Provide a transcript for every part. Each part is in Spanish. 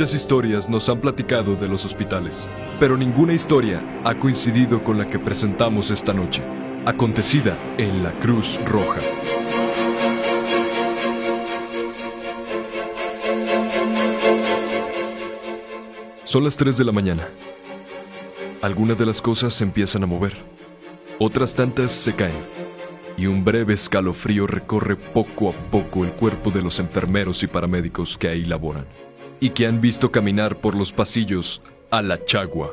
Muchas historias nos han platicado de los hospitales, pero ninguna historia ha coincidido con la que presentamos esta noche, acontecida en la Cruz Roja. Son las 3 de la mañana. Algunas de las cosas se empiezan a mover, otras tantas se caen, y un breve escalofrío recorre poco a poco el cuerpo de los enfermeros y paramédicos que ahí laboran, y que han visto caminar por los pasillos a la chagua.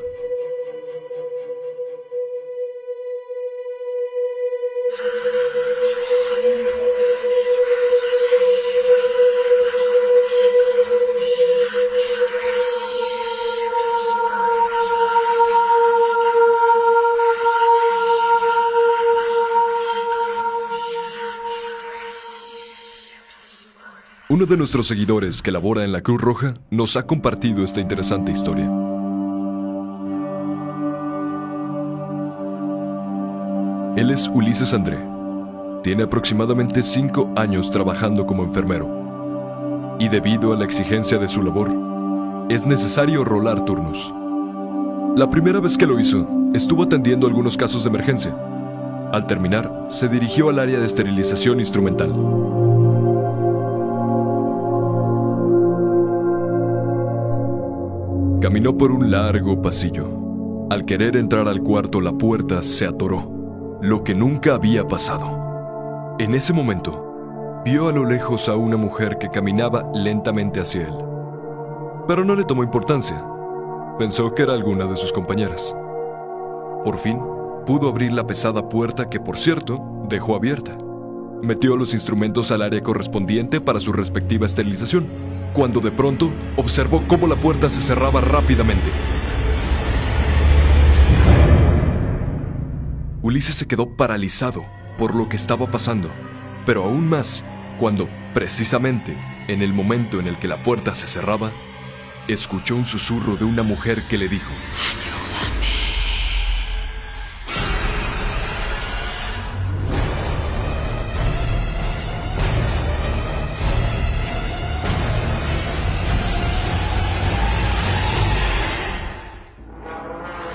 Uno de nuestros seguidores que labora en la Cruz Roja nos ha compartido esta interesante historia. Él es Ulises André. Tiene aproximadamente cinco años trabajando como enfermero. Y debido a la exigencia de su labor, es necesario rolar turnos. La primera vez que lo hizo, estuvo atendiendo algunos casos de emergencia. Al terminar, se dirigió al área de esterilización instrumental. Caminó por un largo pasillo. Al querer entrar al cuarto, la puerta se atoró, lo que nunca había pasado. En ese momento, vio a lo lejos a una mujer que caminaba lentamente hacia él. Pero no le tomó importancia. Pensó que era alguna de sus compañeras. Por fin, pudo abrir la pesada puerta que, por cierto, dejó abierta. Metió los instrumentos al área correspondiente para su respectiva esterilización cuando de pronto observó cómo la puerta se cerraba rápidamente. Ulises se quedó paralizado por lo que estaba pasando, pero aún más cuando, precisamente, en el momento en el que la puerta se cerraba, escuchó un susurro de una mujer que le dijo,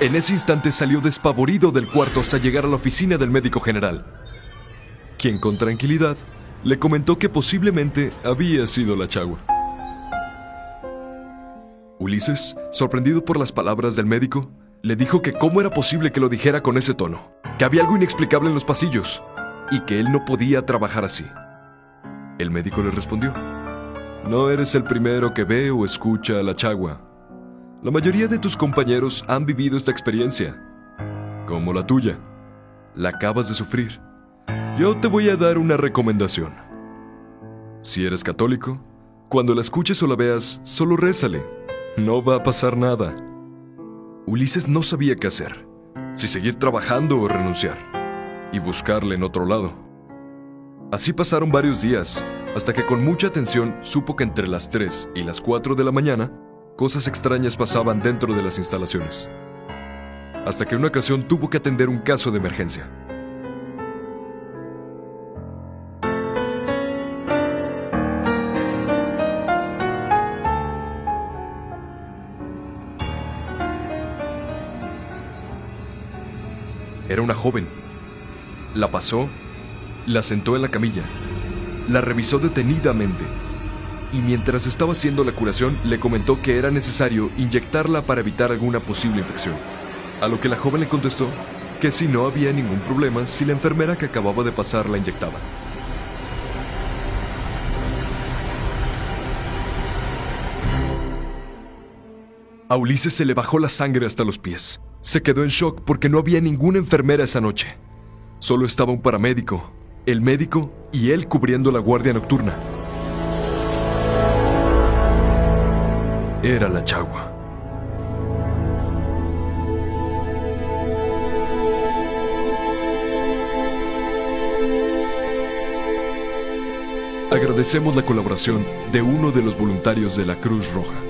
En ese instante salió despavorido del cuarto hasta llegar a la oficina del médico general, quien con tranquilidad le comentó que posiblemente había sido la chagua. Ulises, sorprendido por las palabras del médico, le dijo que cómo era posible que lo dijera con ese tono, que había algo inexplicable en los pasillos y que él no podía trabajar así. El médico le respondió, No eres el primero que ve o escucha a la chagua. La mayoría de tus compañeros han vivido esta experiencia, como la tuya. La acabas de sufrir. Yo te voy a dar una recomendación. Si eres católico, cuando la escuches o la veas, solo rézale. No va a pasar nada. Ulises no sabía qué hacer, si seguir trabajando o renunciar, y buscarle en otro lado. Así pasaron varios días, hasta que con mucha atención supo que entre las 3 y las 4 de la mañana cosas extrañas pasaban dentro de las instalaciones. Hasta que una ocasión tuvo que atender un caso de emergencia. Era una joven. La pasó, la sentó en la camilla, la revisó detenidamente y mientras estaba haciendo la curación le comentó que era necesario inyectarla para evitar alguna posible infección. A lo que la joven le contestó que si no había ningún problema si la enfermera que acababa de pasar la inyectaba. A Ulises se le bajó la sangre hasta los pies. Se quedó en shock porque no había ninguna enfermera esa noche. Solo estaba un paramédico, el médico y él cubriendo la guardia nocturna. Era la chagua. Agradecemos la colaboración de uno de los voluntarios de la Cruz Roja.